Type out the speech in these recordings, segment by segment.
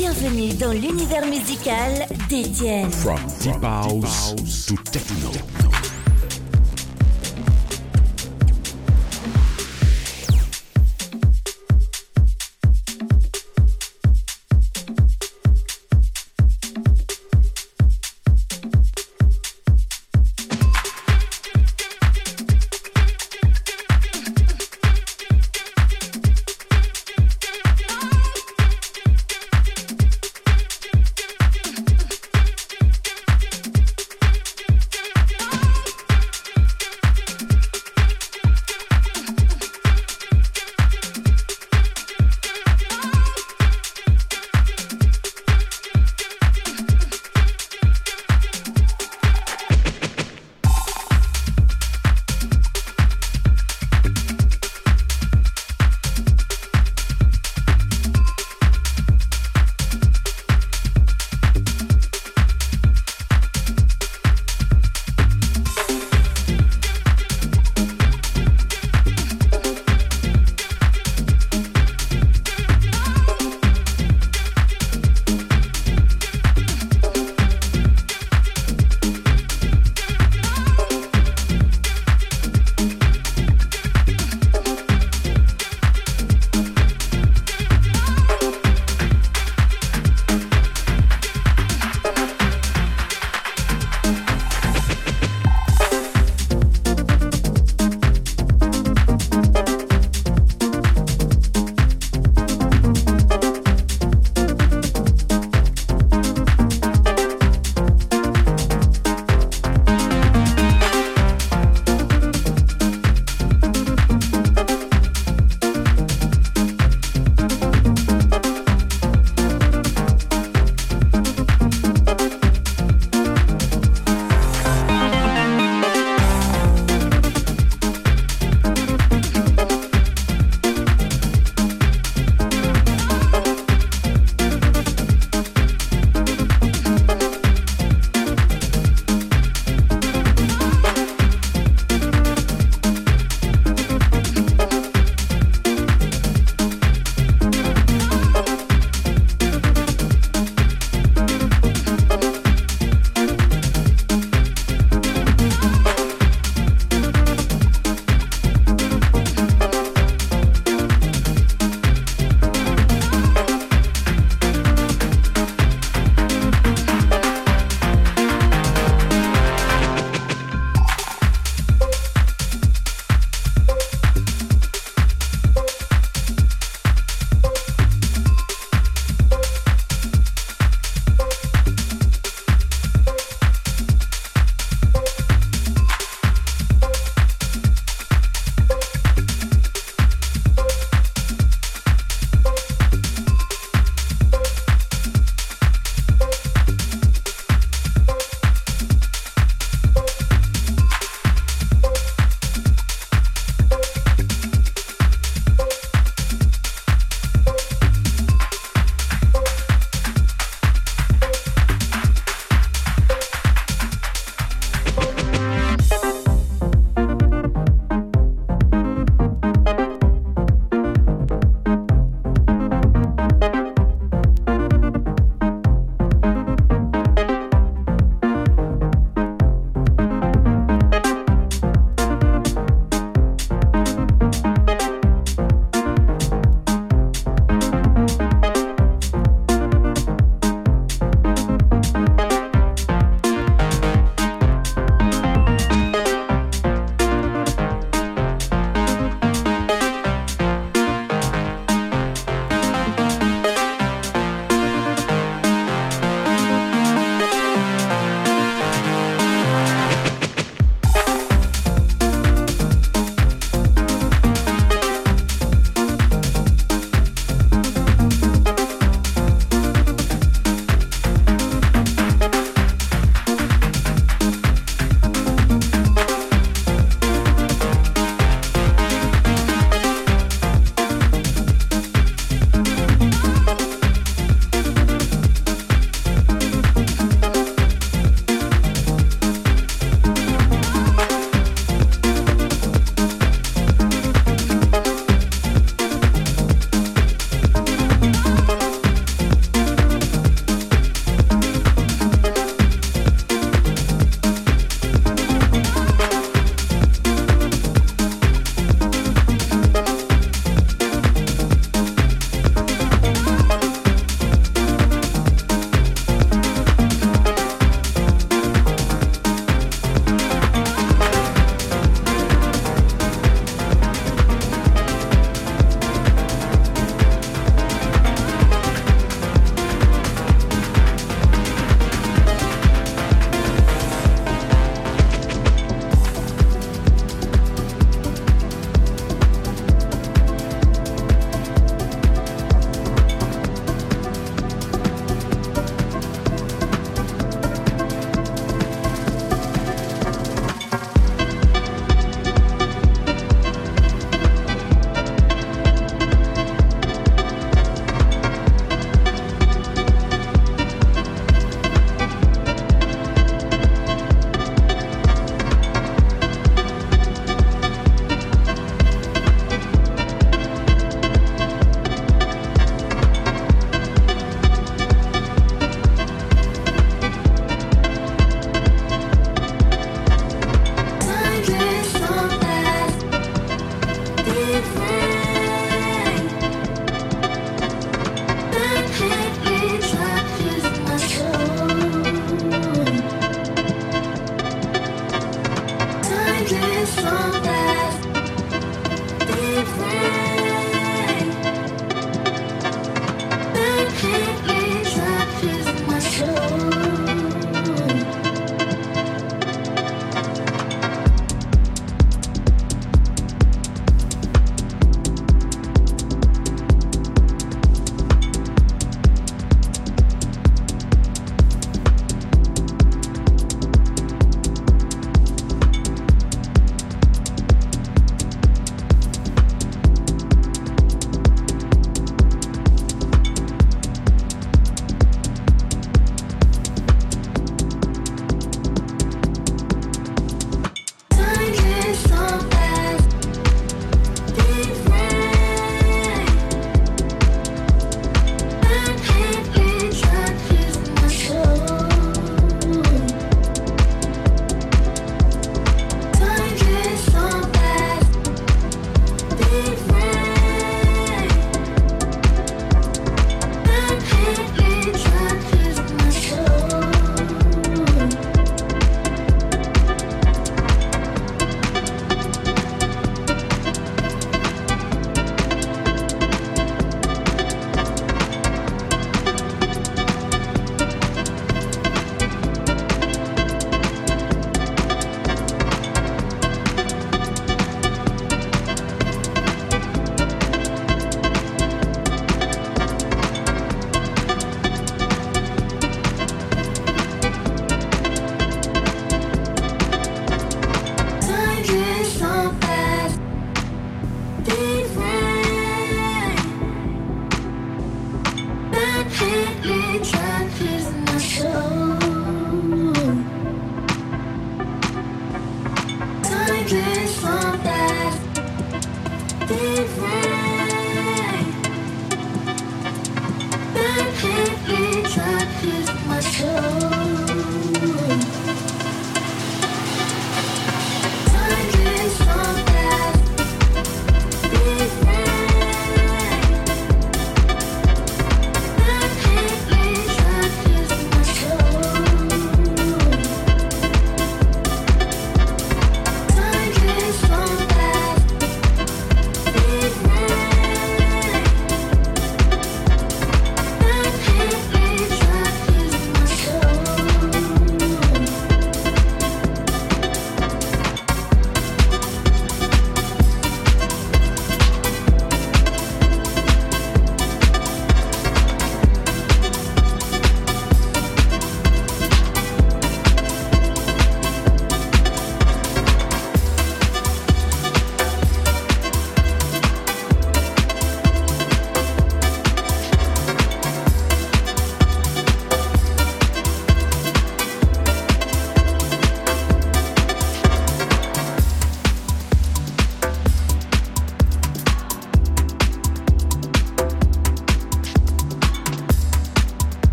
Bienvenue dans l'univers musical d'Étienne. From deep house to techno.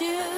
you.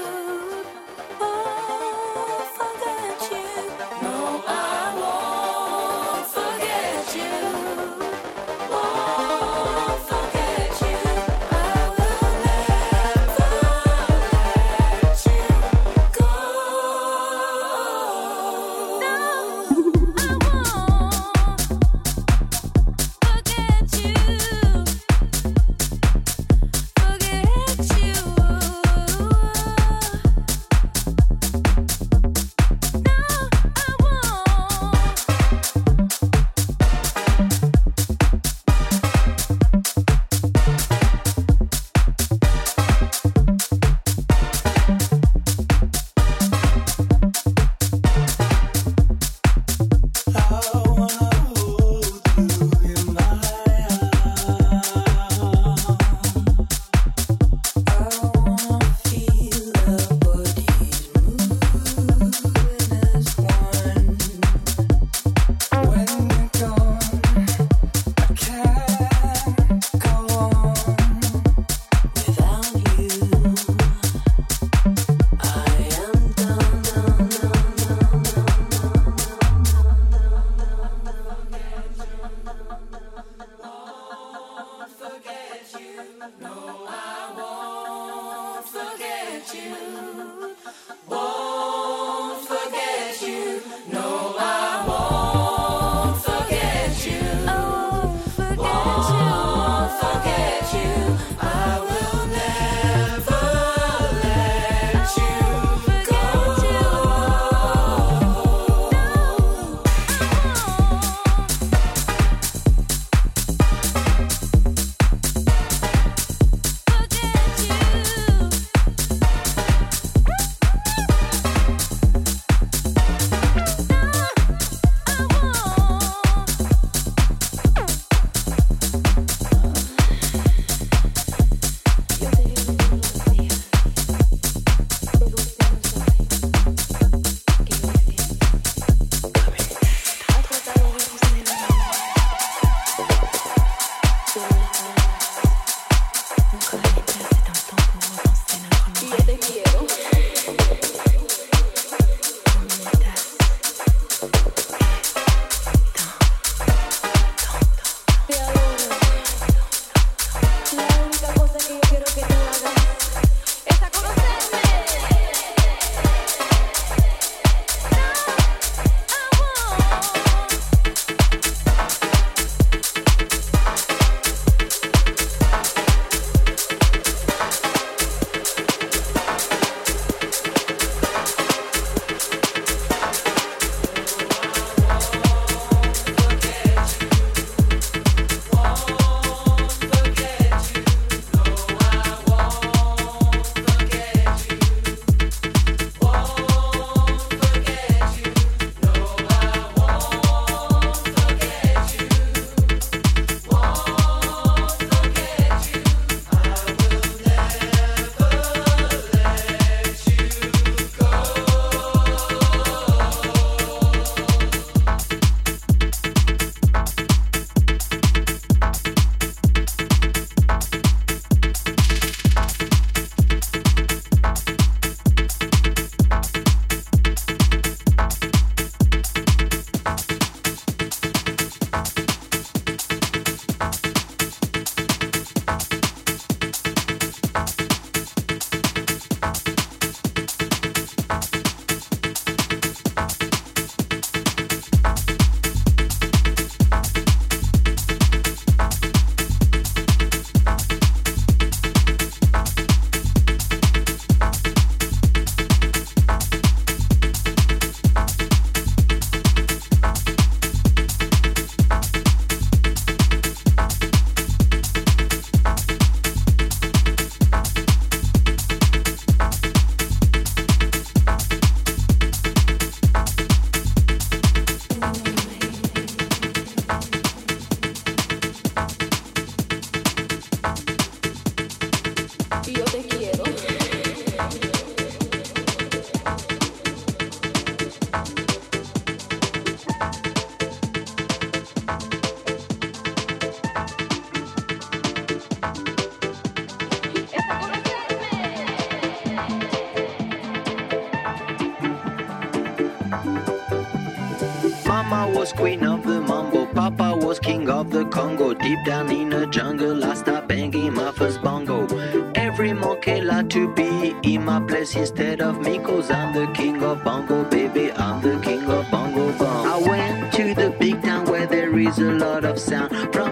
down in the jungle, I start banging my first bongo. Every monkey like to be in my place instead of me, cause I'm the king of bongo, baby, I'm the king of bongo bong. I went to the big town where there is a lot of sound. From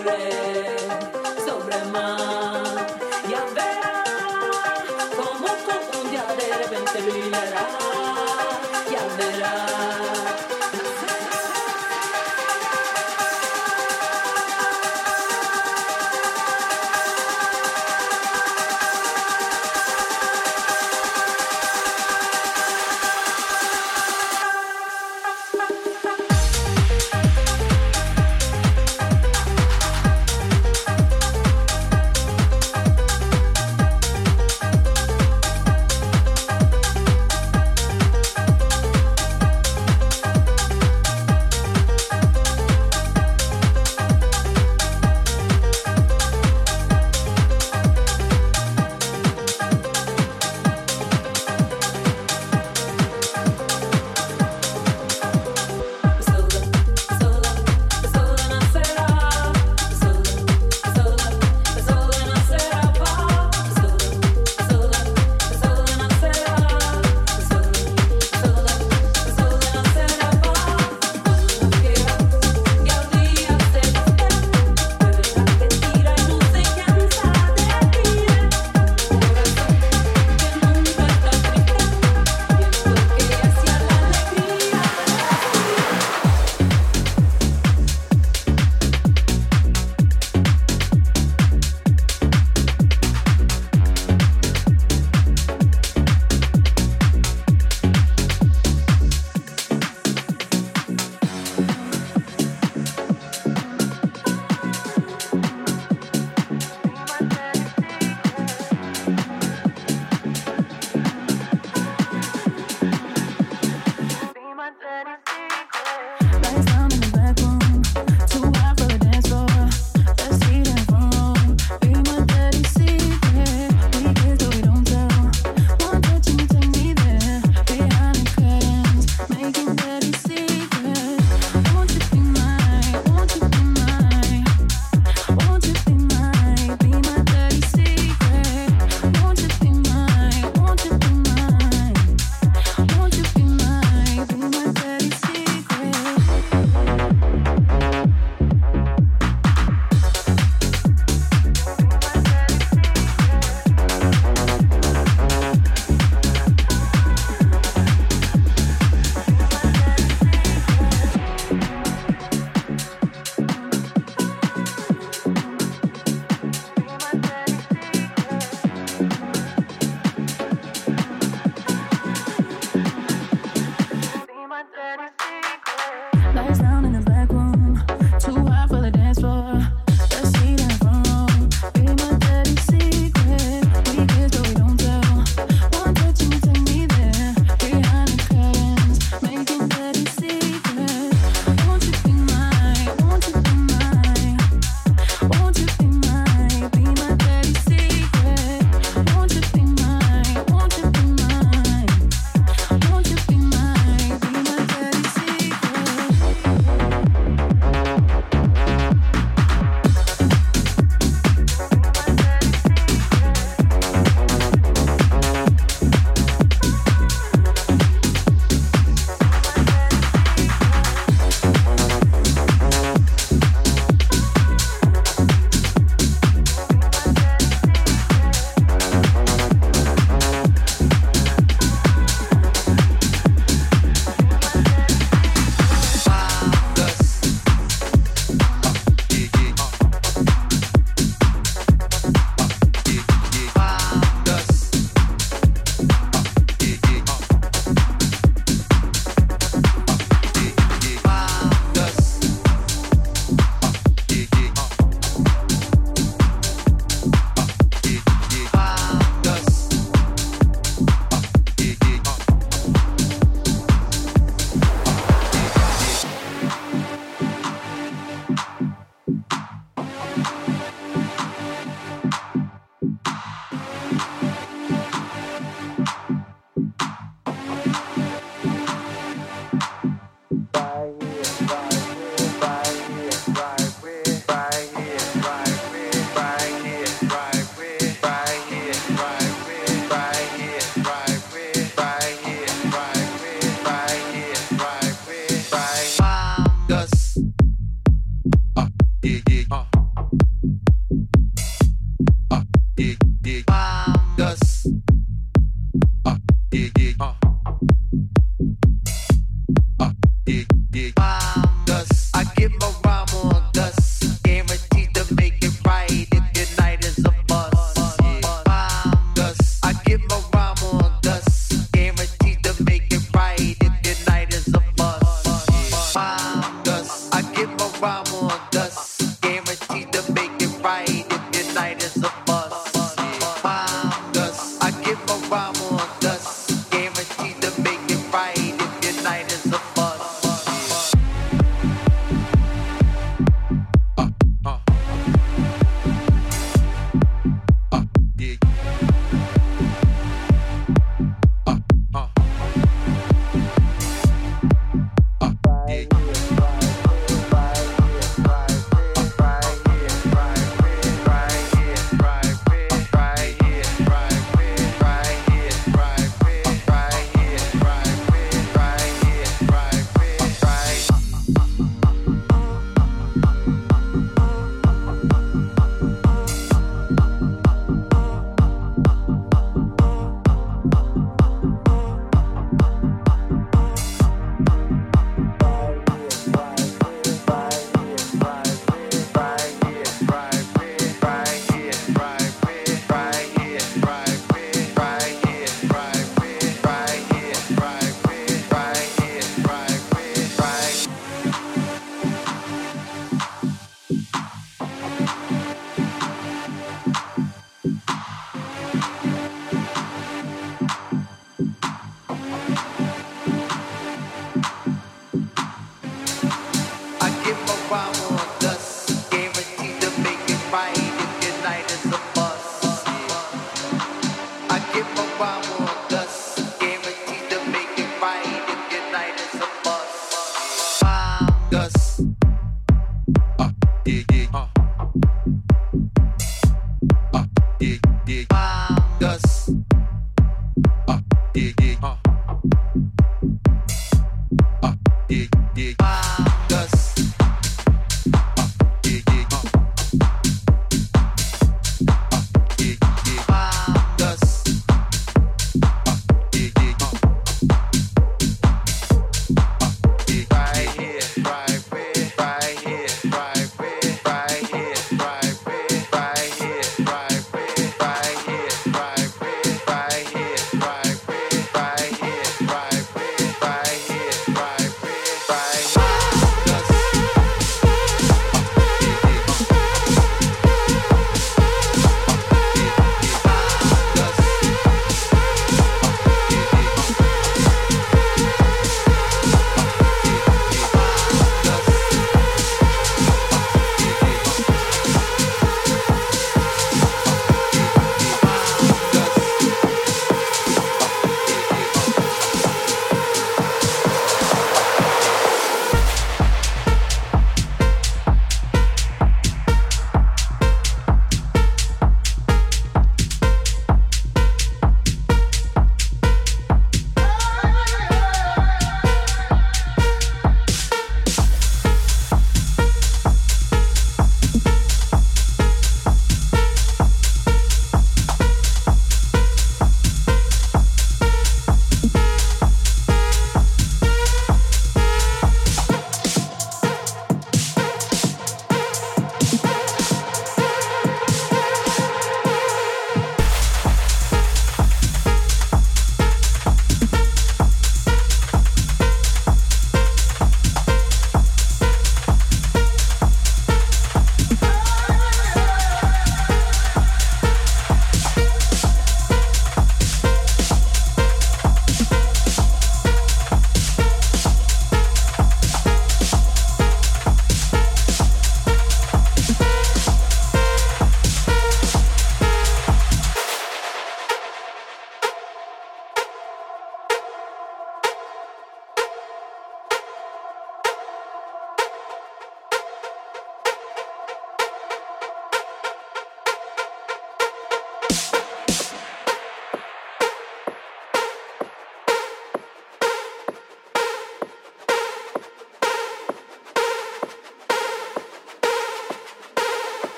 Amen.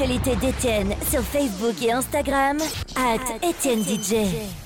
L'actualité d'Étienne sur Facebook et Instagram, at Étienne DJ.